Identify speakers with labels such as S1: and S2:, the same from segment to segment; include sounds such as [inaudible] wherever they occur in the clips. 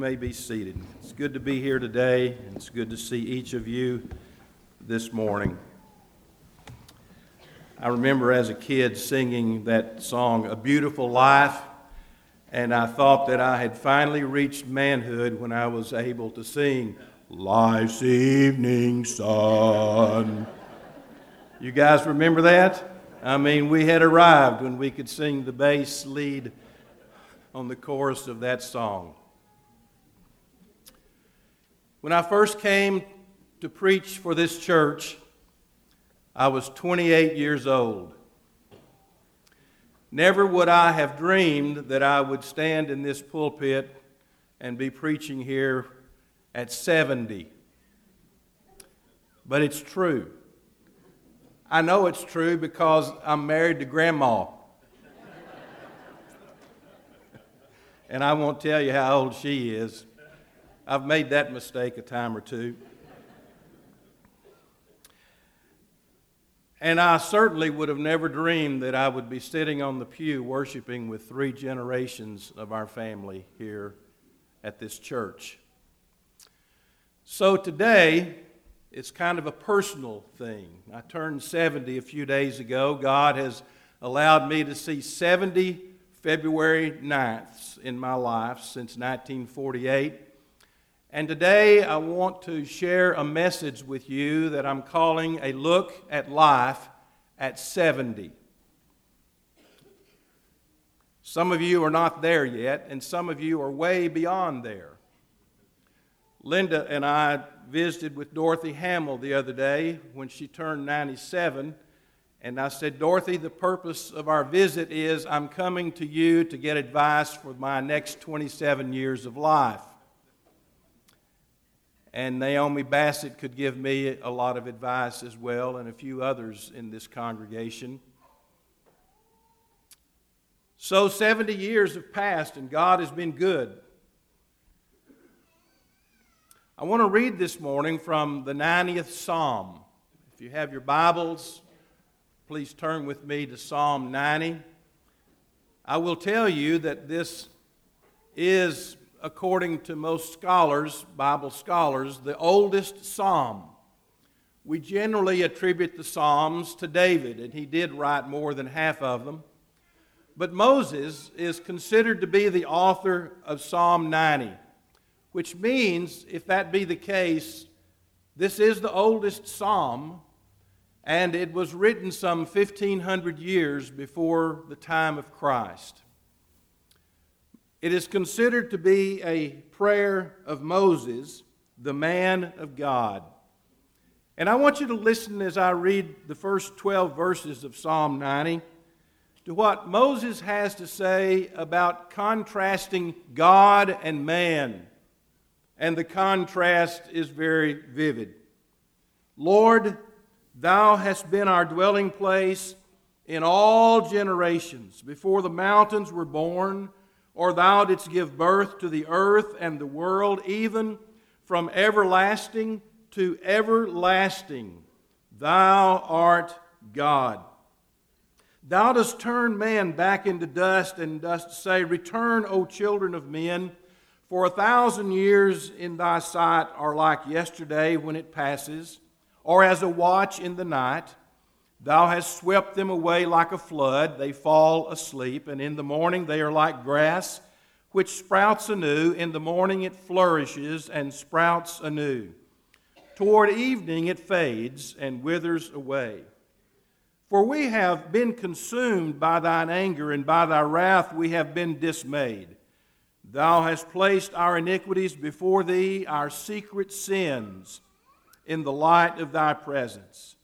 S1: may be seated. It's good to be here today, and it's good to see each of you this morning. I remember as a kid singing that song, A Beautiful Life, and I thought that I had finally reached manhood when I was able to sing Life's Evening Sun. You guys remember that? I mean, we had arrived when we could sing the bass lead on the chorus of that song. When I first came to preach for this church, I was 28 years old. Never would I have dreamed that I would stand in this pulpit and be preaching here at 70. But it's true. I know it's true because I'm married to Grandma. and I won't tell you how old she is. I've made that mistake a time or two. And I certainly would have never dreamed that I would be sitting on the pew worshiping with three generations of our family here at this church. So today, it's kind of a personal thing. I turned 70 a few days ago. God has allowed me to see 70 February 9ths in my life since 1948. And today I want to share a message with you that I'm calling A Look at Life at 70. Some of you are not there yet, and some of you are way beyond there. Linda and I visited with Dorothy Hamill the other day when she turned 97. And I said, Dorothy, the purpose of our visit is I'm coming to you to get advice for my next 27 years of life and Naomi Bassett could give me a lot of advice as well, and a few others in this congregation. So, 70 years have passed, and God has been good. I want to read this morning from the 90th Psalm. If you have your Bibles, please turn with me to Psalm 90. I will tell you that this is according to most scholars, Bible scholars, the oldest psalm. We generally attribute the Psalms to David, and he did write more than half of them. But Moses is considered to be the author of Psalm 90, which means, if that be the case, this is the oldest psalm, and it was written some 1,500 years before the time of Christ. It is considered to be a prayer of Moses, the man of God. And I want you to listen as I read the first 12 verses of Psalm 90 to what Moses has to say about contrasting God and man. And the contrast is very vivid. Lord, thou hast been our dwelling place in all generations. Before the mountains were born, or thou didst give birth to the earth and the world, even from everlasting to everlasting. Thou art God. Thou dost turn man back into dust and dost say, Return, O children of men, for a thousand years in thy sight are like yesterday when it passes, or as a watch in the night. Thou hast swept them away like a flood. They fall asleep, and in the morning they are like grass, which sprouts anew. In the morning it flourishes and sprouts anew. Toward evening it fades and withers away. For we have been consumed by thine anger, and by thy wrath we have been dismayed. Thou hast placed our iniquities before thee, our secret sins, in the light of thy presence.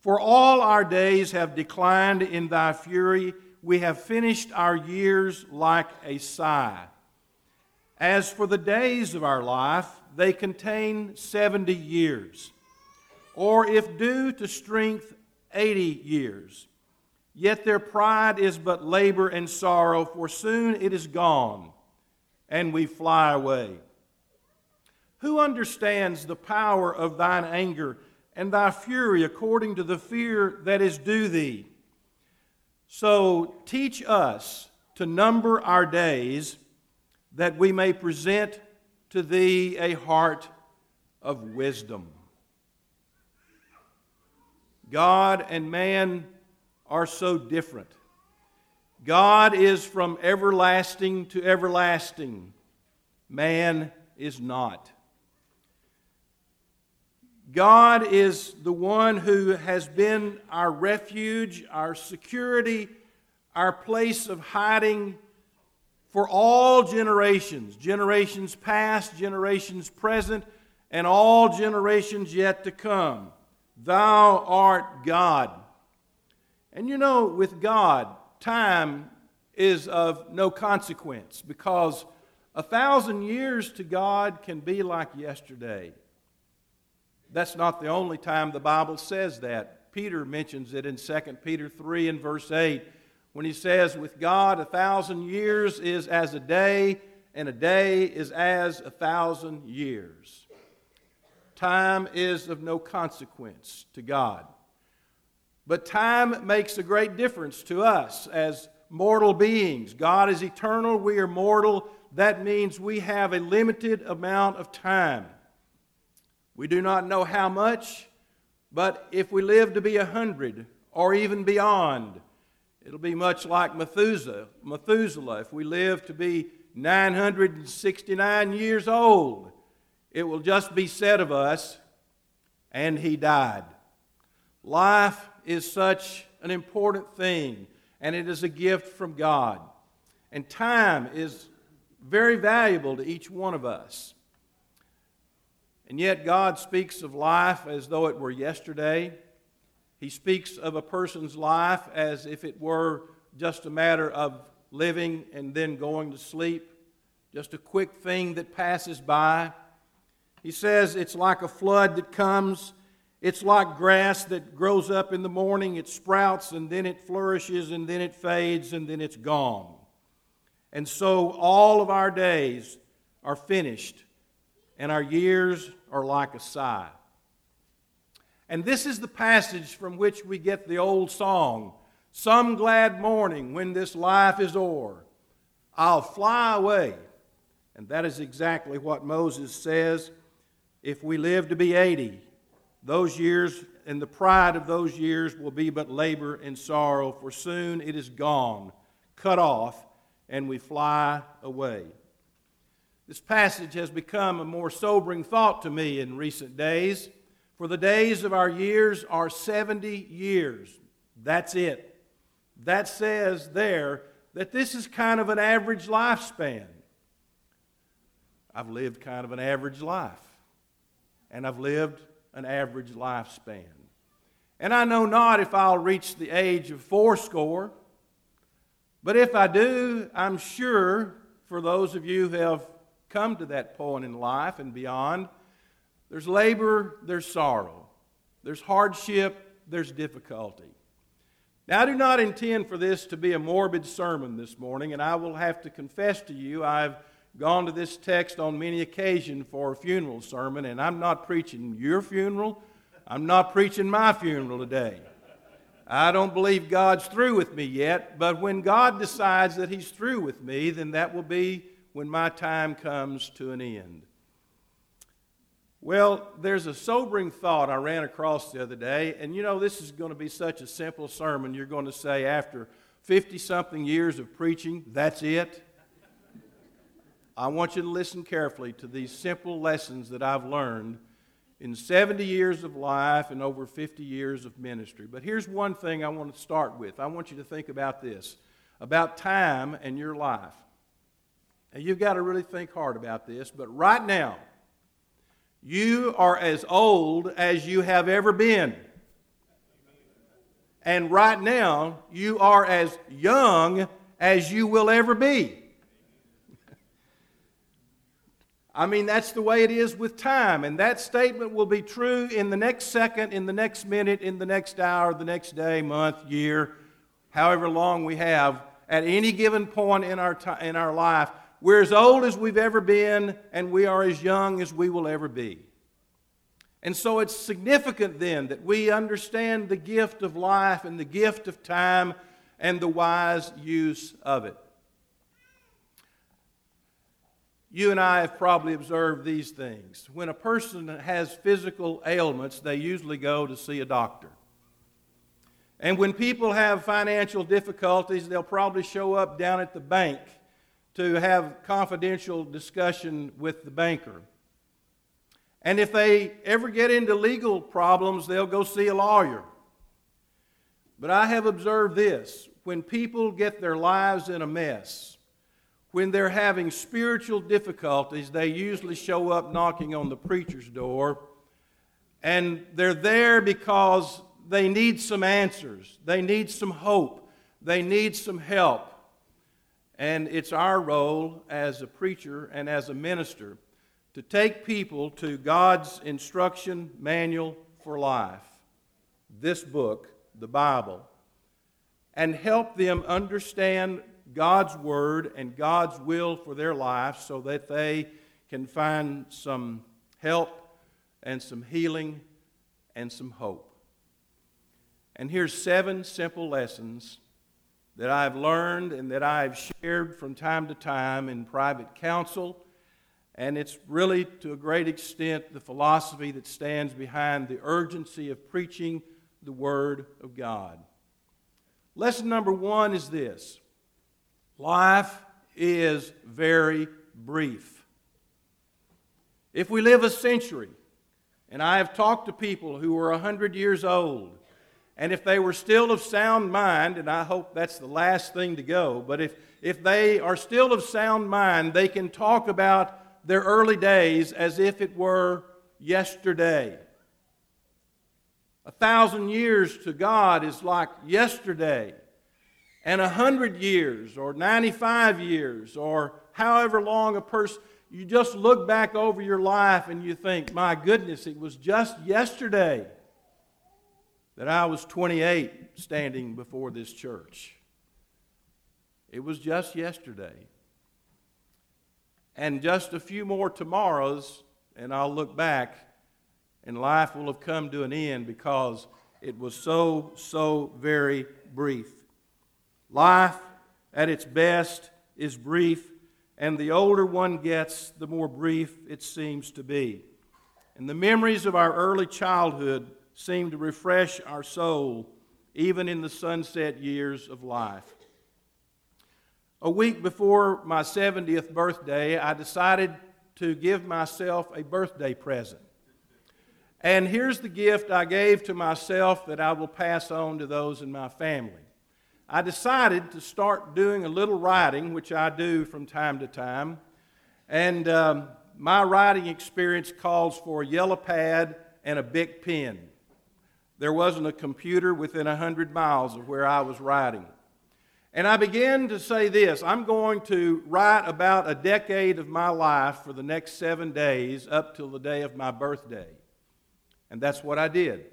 S1: For all our days have declined in thy fury. We have finished our years like a sigh. As for the days of our life, they contain 70 years, or if due to strength, 80 years. Yet their pride is but labor and sorrow, for soon it is gone, and we fly away. Who understands the power of thine anger? And thy fury according to the fear that is due thee. So teach us to number our days that we may present to thee a heart of wisdom. God and man are so different. God is from everlasting to everlasting, man is not. God is the one who has been our refuge, our security, our place of hiding for all generations generations past, generations present, and all generations yet to come. Thou art God. And you know, with God, time is of no consequence because a thousand years to God can be like yesterday. That's not the only time the Bible says that. Peter mentions it in 2 Peter 3 and verse 8 when he says, With God, a thousand years is as a day, and a day is as a thousand years. Time is of no consequence to God. But time makes a great difference to us as mortal beings. God is eternal, we are mortal. That means we have a limited amount of time. We do not know how much, but if we live to be a hundred or even beyond, it'll be much like Methuselah. Methuselah, if we live to be 969 years old, it will just be said of us, and he died. Life is such an important thing, and it is a gift from God. And time is very valuable to each one of us. And yet, God speaks of life as though it were yesterday. He speaks of a person's life as if it were just a matter of living and then going to sleep, just a quick thing that passes by. He says it's like a flood that comes. It's like grass that grows up in the morning, it sprouts, and then it flourishes, and then it fades, and then it's gone. And so all of our days are finished, and our years are like a sigh. And this is the passage from which we get the old song Some glad morning when this life is o'er, I'll fly away. And that is exactly what Moses says. If we live to be 80, those years and the pride of those years will be but labor and sorrow, for soon it is gone, cut off, and we fly away. This passage has become a more sobering thought to me in recent days. For the days of our years are 70 years. That's it. That says there that this is kind of an average lifespan. I've lived kind of an average life, and I've lived an average lifespan. And I know not if I'll reach the age of fourscore, but if I do, I'm sure for those of you who have come to that point in life and beyond. There's labor, there's sorrow, there's hardship, there's difficulty. Now, I do not intend for this to be a morbid sermon this morning, and I will have to confess to you I've gone to this text on many occasions for a funeral sermon, and I'm not preaching your funeral. I'm not preaching my funeral today. I don't believe God's through with me yet, but when God decides that He's through with me, then that will be when my time comes to an end. Well, there's a sobering thought I ran across the other day, and you know, this is going to be such a simple sermon. You're going to say, after 50 something years of preaching, that's it. I want you to listen carefully to these simple lessons that I've learned in 70 years of life and over 50 years of ministry. But here's one thing I want to start with. I want you to think about this about time and your life. And you've got to really think hard about this, but right now, you are as old as you have ever been. And right now, you are as young as you will ever be. I mean, that's the way it is with time. And that statement will be true in the next second, in the next minute, in the next hour, the next day, month, year, however long we have at any given point in our, t- in our life. We're as old as we've ever been, and we are as young as we will ever be. And so it's significant then that we understand the gift of life and the gift of time and the wise use of it. you and I have probably observed these things. When a person has physical ailments, they usually go to see a doctor. And when people have financial difficulties, they'll probably show up down at the bank to have confidential discussion with the banker. And if they ever get into legal problems, they'll go see a lawyer. But I have observed this when people get their lives in a mess, when they're having spiritual difficulties, they usually show up knocking on the preacher's door. And they're there because they need some answers, they need some hope, they need some help. And it's our role as a preacher and as a minister to take people to God's instruction manual for life, this book, the Bible, and help them understand God's Word and God's will for their life so that they can find some help and some healing and some hope. And here's seven simple lessons that I've learned and that I've shared from time to time in private counsel. And it's really, to a great extent, the philosophy that stands behind the urgency of preaching the Word of God. Lesson number one is this Life is very brief. If we live a century, and I have talked to people who are 100 years old, and if they were still of sound mind, and I hope that's the last thing to go, but if, if they are still of sound mind, they can talk about their early days as if it were yesterday. A thousand years to God is like yesterday and a 100 years or 95 years or however long a person, you just look back over your life and you think, my goodness, it was just yesterday that I was 28 standing before this church. It was just yesterday. And just a few more tomorrows, and I'll look back, and life will have come to an end because it was so, so very brief. Life, at its best, is brief, and the older one gets, the more brief it seems to be. And the memories of our early childhood seem to refresh our soul, even in the sunset years of life. A week before my 70th birthday, I decided to give myself a birthday present. And here's the gift I gave to myself that I will pass on to those in my family. I decided to start doing a little writing, which I do from time to time. And um, my writing experience calls for a yellow pad and a big pen. There wasn't a computer within a 100 miles of where I was writing. And I began to say this I'm going to write about a decade of my life for the next seven days up till the day of my birthday. And that's what I did.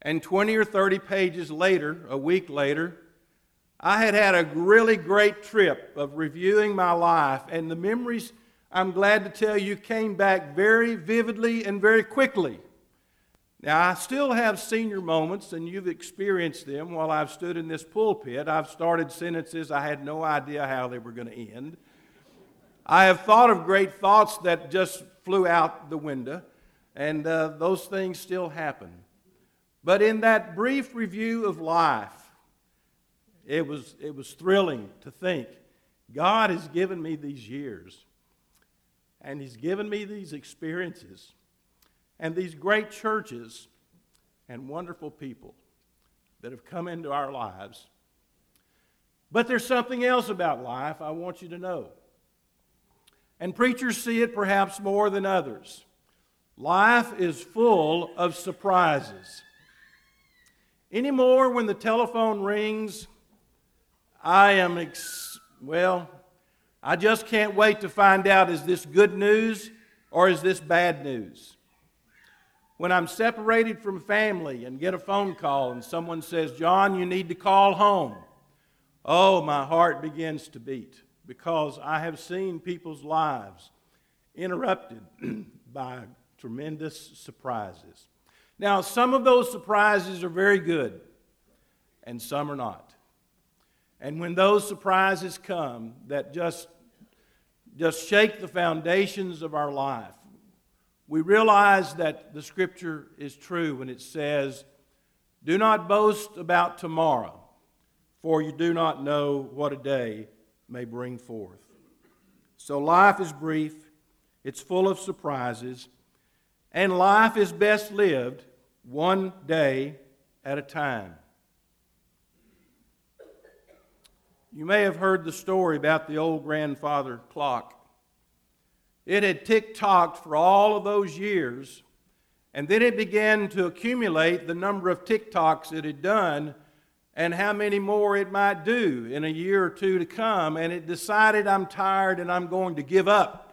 S1: And 20 or 30 pages later, a week later, I had had a really great trip of reviewing my life, and the memories, I'm glad to tell you, came back very vividly and very quickly. Now, I still have senior moments, and you've experienced them while I've stood in this pulpit. I've started sentences I had no idea how they were going to end. I have thought of great thoughts that just flew out the window, and uh, those things still happen. But in that brief review of life, it was, it was thrilling to think God has given me these years, and He's given me these experiences, and these great churches and wonderful people that have come into our lives. But there's something else about life I want you to know. And preachers see it perhaps more than others. Life is full of surprises. Anymore, when the telephone rings, I am, ex- well, I just can't wait to find out is this good news or is this bad news? When I'm separated from family and get a phone call and someone says, John, you need to call home, oh, my heart begins to beat because I have seen people's lives interrupted [clears throat] by tremendous surprises. Now, some of those surprises are very good, and some are not. And when those surprises come that just just shake the foundations of our life. We realize that the scripture is true when it says, Do not boast about tomorrow, for you do not know what a day may bring forth. So life is brief, it's full of surprises, and life is best lived one day at a time. You may have heard the story about the old grandfather clock. It had tick tocked for all of those years, and then it began to accumulate the number of tick tocks it had done and how many more it might do in a year or two to come, and it decided, I'm tired and I'm going to give up.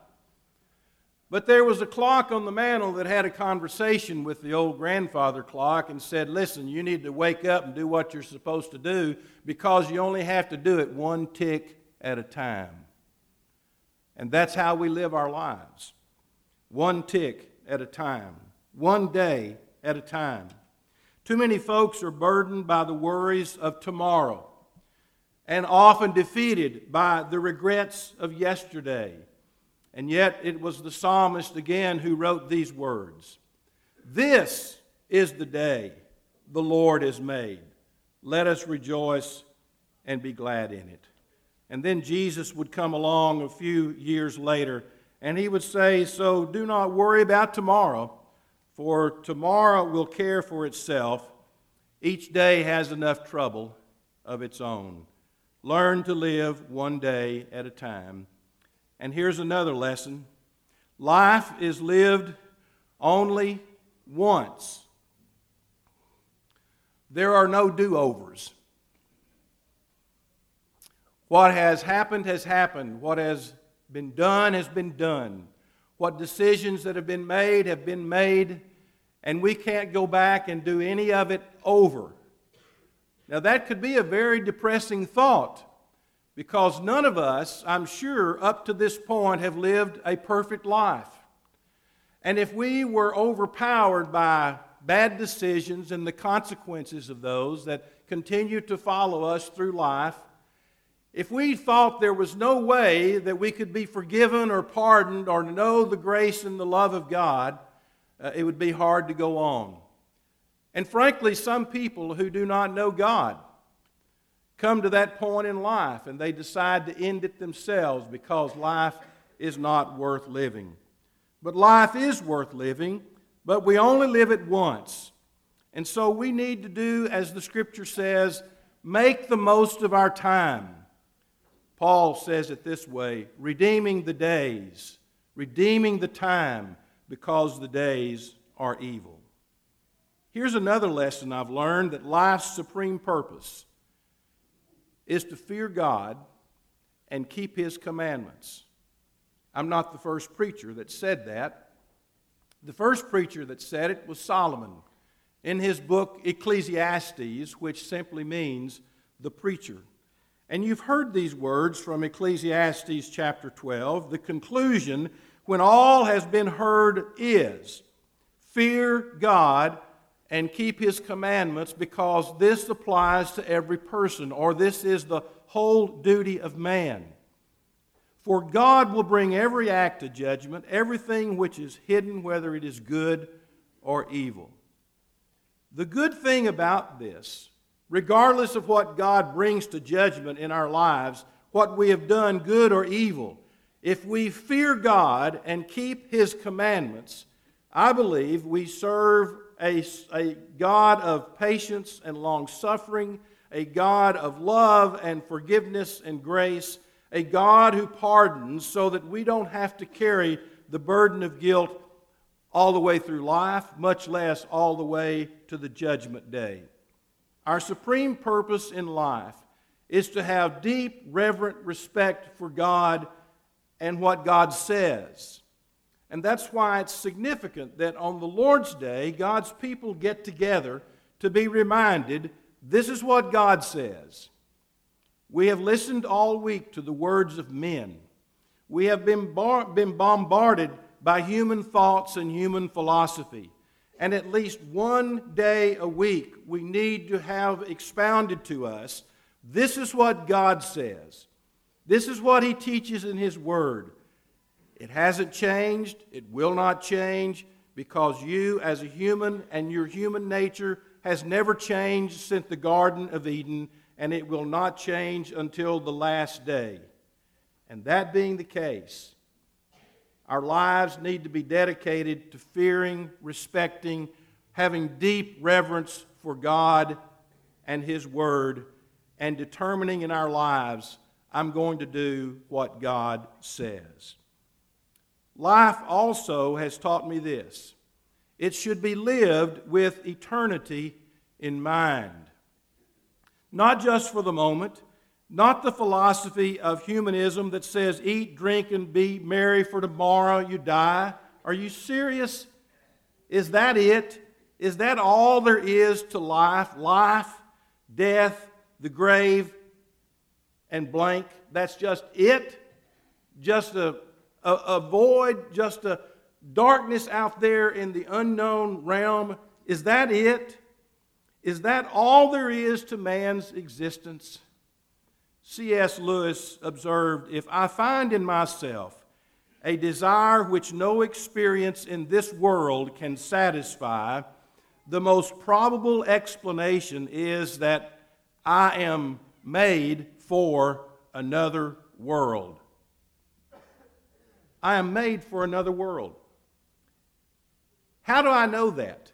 S1: But there was a clock on the mantle that had a conversation with the old grandfather clock and said, Listen, you need to wake up and do what you're supposed to do because you only have to do it one tick at a time. And that's how we live our lives one tick at a time, one day at a time. Too many folks are burdened by the worries of tomorrow and often defeated by the regrets of yesterday and yet it was the psalmist again who wrote these words This is the day the Lord has made. Let us rejoice and be glad in it. And then Jesus would come along a few years later and he would say, So do not worry about tomorrow, for tomorrow will care for itself. Each day has enough trouble of its own. Learn to live one day at a time. And here's another lesson life is lived only once. There are no do overs. What has happened has happened. What has been done has been done. What decisions that have been made have been made, and we can't go back and do any of it over. Now, that could be a very depressing thought because none of us, I'm sure, up to this point have lived a perfect life. And if we were overpowered by bad decisions and the consequences of those that continue to follow us through life, if we thought there was no way that we could be forgiven or pardoned or know the grace and the love of God, uh, it would be hard to go on. And frankly, some people who do not know God come to that point in life and they decide to end it themselves because life is not worth living. But life is worth living, but we only live it once. And so we need to do, as the scripture says, make the most of our time. Paul says it this way redeeming the days, redeeming the time because the days are evil. Here's another lesson I've learned that life's supreme purpose is to fear God and keep His commandments. I'm not the first preacher that said that. The first preacher that said it was Solomon in his book Ecclesiastes, which simply means the preacher. And you've heard these words from Ecclesiastes chapter 12. The conclusion, when all has been heard, is fear God and keep his commandments because this applies to every person, or this is the whole duty of man. For God will bring every act to judgment, everything which is hidden, whether it is good or evil. The good thing about this, regardless of what God brings to judgment in our lives, what we have done, good or evil, if we fear God and keep His commandments, I believe we serve a, a God of patience and long suffering, a God of love and forgiveness and grace, a God who pardons so that we don't have to carry the burden of guilt all the way through life, much less all the way to the judgment day. Our supreme purpose in life is to have deep, reverent respect for God and what God says. And that's why it's significant that on the Lord's Day, God's people get together to be reminded this is what God says. We have listened all week to the words of men. We have been, bar- been bombarded by human thoughts and human philosophy. And at least one day a week, we need to have expounded to us this is what God says. This is what He teaches in His Word. It hasn't changed, it will not change, because you, as a human, and your human nature has never changed since the Garden of Eden, and it will not change until the last day. And that being the case, our lives need to be dedicated to fearing, respecting, having deep reverence for God and His Word, and determining in our lives, I'm going to do what God says. Life also has taught me this it should be lived with eternity in mind. Not just for the moment, not the philosophy of humanism that says eat, drink, and be merry, for tomorrow you die. Are you serious? Is that it? Is that all there is to life? Life, death, the grave, and blank? That's just it? Just a, a, a void, just a darkness out there in the unknown realm? Is that it? Is that all there is to man's existence? C.S. Lewis observed If I find in myself a desire which no experience in this world can satisfy, the most probable explanation is that I am made for another world. I am made for another world. How do I know that?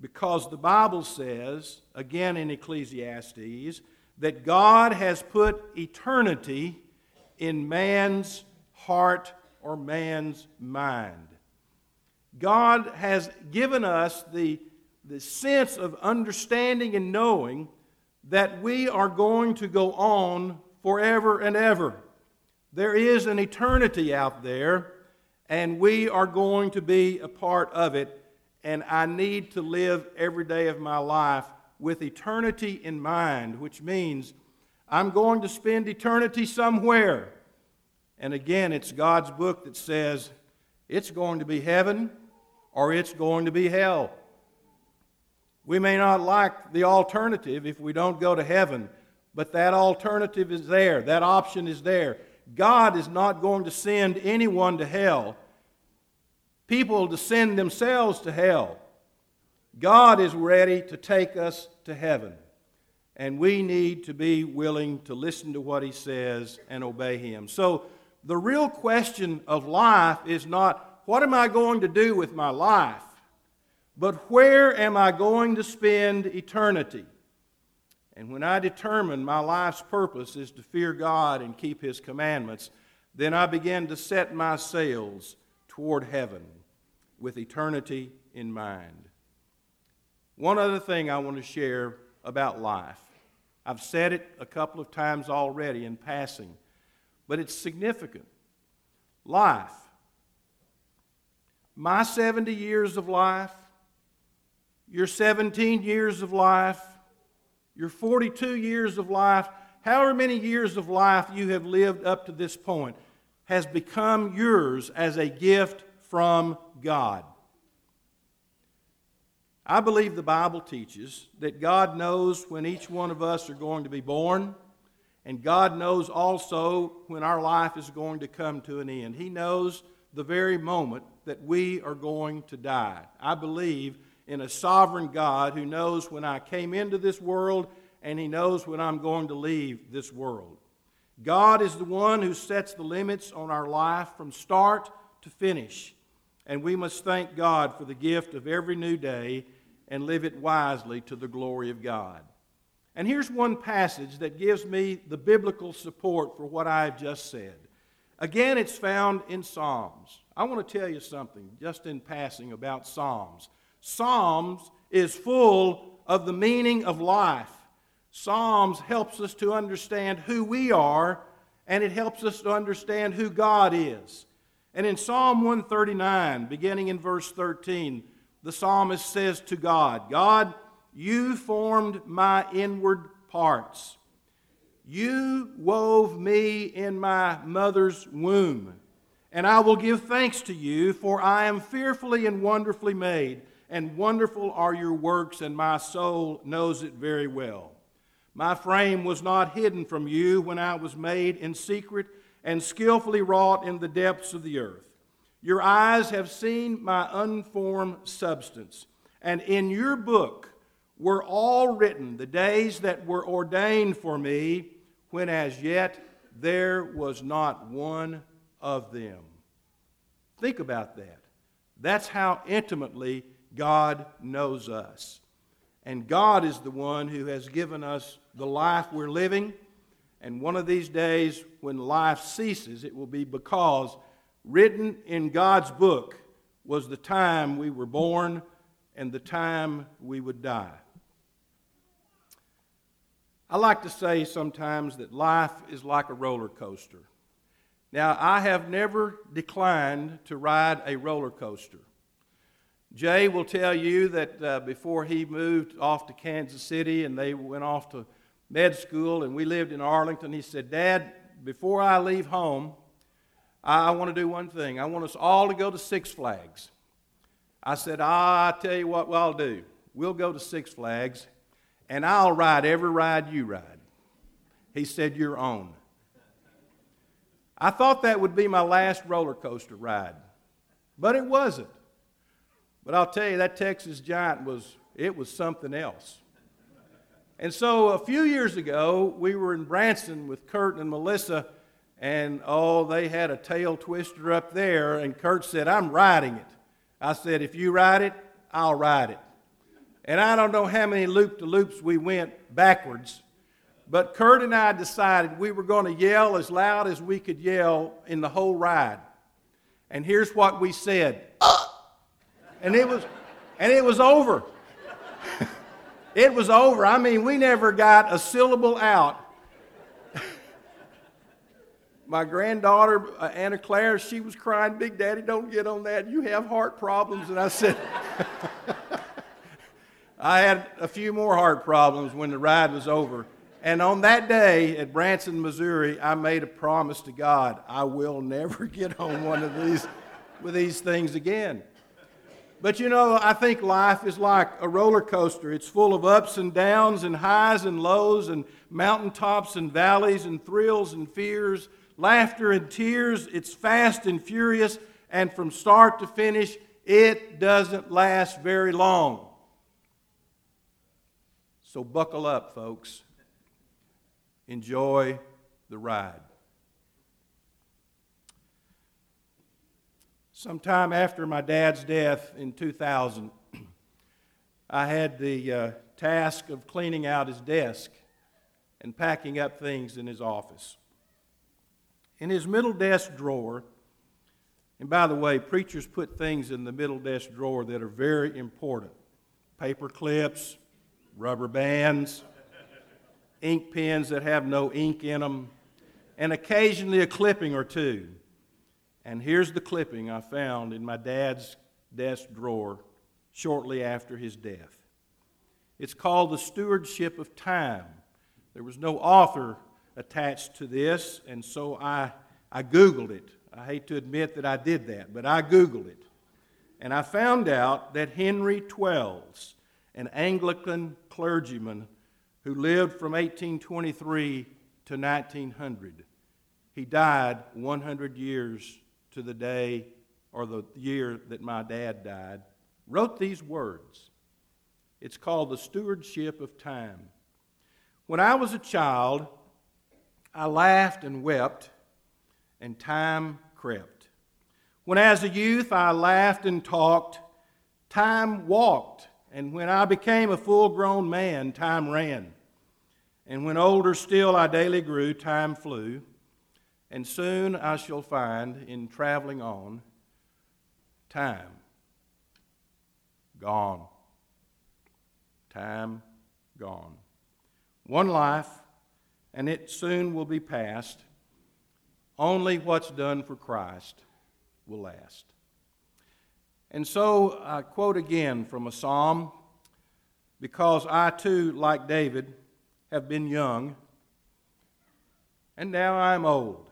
S1: Because the Bible says, again in Ecclesiastes, that God has put eternity in man's heart or man's mind. God has given us the, the sense of understanding and knowing that we are going to go on forever and ever. There is an eternity out there, and we are going to be a part of it. And I need to live every day of my life with eternity in mind, which means I'm going to spend eternity somewhere. And again, it's God's book that says it's going to be heaven or it's going to be hell. We may not like the alternative if we don't go to heaven, but that alternative is there. That option is there. God is not going to send anyone to hell, people to send themselves to hell. God is ready to take us to heaven. And we need to be willing to listen to what He says and obey Him. So, the real question of life is not what am I going to do with my life, but where am I going to spend eternity? And when I determine my life's purpose is to fear God and keep His commandments, then I begin to set my sails toward heaven with eternity in mind. One other thing I want to share about life. I've said it a couple of times already in passing, but it's significant. Life. My 70 years of life, your 17 years of life, your 42 years of life, however many years of life you have lived up to this point, has become yours as a gift from God. I believe the Bible teaches that God knows when each one of us are going to be born, and God knows also when our life is going to come to an end. He knows the very moment that we are going to die. I believe in a sovereign God who knows when I came into this world and He knows when I'm going to leave this world. God is the one who sets the limits on our life from start to finish. And we must thank God for the gift of every new day and live it wisely to the glory of God. And here's one passage that gives me the biblical support for what I have just said. Again, it's found in Psalms. I want to tell you something just in passing about Psalms. Psalms is full of the meaning of life. Psalms helps us to understand who we are, and it helps us to understand who God is. And in Psalm 139, beginning in verse 13, the psalmist says to God, God, you formed my inward parts. You wove me in my mother's womb. And I will give thanks to you, for I am fearfully and wonderfully made, and wonderful are your works, and my soul knows it very well. My frame was not hidden from you when I was made in secret and skillfully wrought in the depths of the earth. Your eyes have seen my unformed substance, and in your book were all written the days that were ordained for me, when as yet there was not one of them. Think about that. That's how intimately God knows us. And God is the one who has given us the life we're living. And one of these days, when life ceases, it will be because written in God's book was the time we were born and the time we would die. I like to say sometimes that life is like a roller coaster. Now, I have never declined to ride a roller coaster. Jay will tell you that uh, before he moved off to Kansas City and they went off to med school and we lived in Arlington, he said, Dad, before I leave home, I, want to do one thing. I want us all to go to Six Flags. I said, ah, I tell you what I'll do. We'll go to Six Flags and I'll ride every ride you ride. He said, You're on. I thought that would be my last roller coaster ride, but it wasn't. But I'll tell you, that Texas Giant was, it was something else. And so a few years ago, we were in Branson with Kurt and Melissa, and oh, they had a tail twister up there, and Kurt said, I'm riding it. I said, If you ride it, I'll ride it. And I don't know how many loop to loops we went backwards, but Kurt and I decided we were going to yell as loud as we could yell in the whole ride. And here's what we said. And it was and it was over. [laughs] it was over. I mean, we never got a syllable out. My granddaughter, uh, Anna Claire, she was crying, Big Daddy, don't get on that. You have heart problems. And I said, [laughs] I had a few more heart problems when the ride was over. And on that day at Branson, Missouri, I made a promise to God I will never [laughs] get on one of these with these things again. But you know, I think life is like a roller coaster. It's full of ups and downs and highs and lows and mountaintops and valleys and thrills and fears, laughter and tears. It's fast and furious, and from start to finish, it doesn't last very long. So buckle up, folks. Enjoy the ride. Sometime after my dad's death in 2000, [clears throat] I had the uh, task of cleaning out his desk and packing up things in his office. In his middle desk drawer, and by the way, preachers put things in the middle desk drawer that are very important paper clips, rubber bands, ink pens that have no ink in them, and occasionally a clipping or two. And here's the clipping I found in my dad's desk drawer shortly after his death. It's called The Stewardship of Time. There was no author attached to this, and so I, I Googled it. I hate to admit that I did that, but I Googled it. And I found out that Henry Twells, an Anglican clergyman who lived from 1823 to 1900. He died 100 years to the day or the year that my dad died. Wrote these words. It's called The Stewardship of Time. When I was a child, I laughed and wept, and time crept. When as a youth I laughed and talked, time walked and when I became a full grown man, time ran. And when older still I daily grew, time flew. And soon I shall find, in traveling on, time gone. Time gone. One life, and it soon will be past. Only what's done for Christ will last. And so I quote again from a psalm because I too, like David, have been young, and now I am old.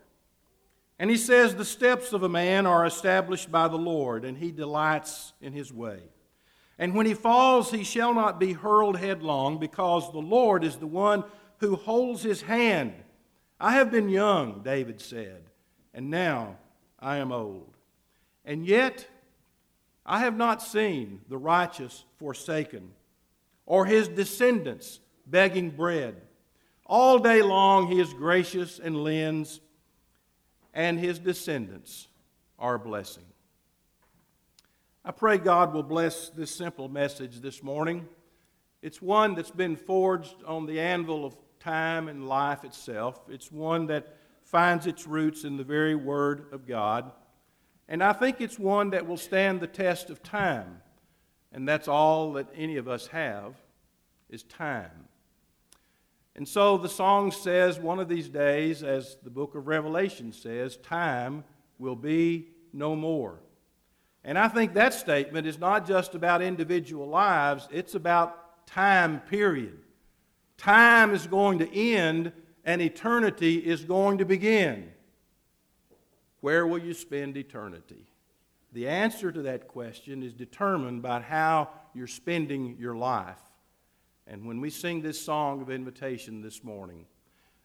S1: And he says, The steps of a man are established by the Lord, and he delights in his way. And when he falls, he shall not be hurled headlong, because the Lord is the one who holds his hand. I have been young, David said, and now I am old. And yet I have not seen the righteous forsaken, or his descendants begging bread. All day long he is gracious and lends, and his descendants are a blessing. I pray God will bless this simple message this morning. It's one that's been forged on the anvil of time and life itself. It's one that finds its roots in the very Word of God. And I think it's one that will stand the test of time. And that's all that any of us have is time. And so the song says, one of these days, as the book of Revelation says, time will be no more. And I think that statement is not just about individual lives, it's about time, period. Time is going to end and eternity is going to begin. Where will you spend eternity? The answer to that question is determined by how you're spending your life. And when we sing this song of invitation this morning,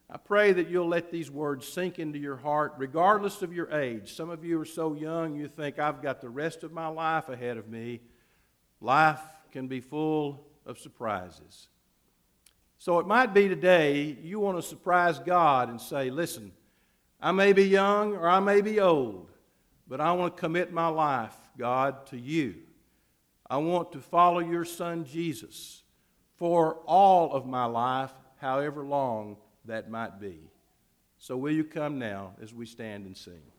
S1: I pray that you'll let these words sink into your heart, regardless of your age. Some of you are so young, you think, I've got the rest of my life ahead of me. Life can be full of surprises. So it might be today you want to surprise God and say, Listen, I may be young or I may be old, but I want to commit my life, God, to you. I want to follow your son Jesus for all of my life, however long that might be. So will you come now as we stand and sing?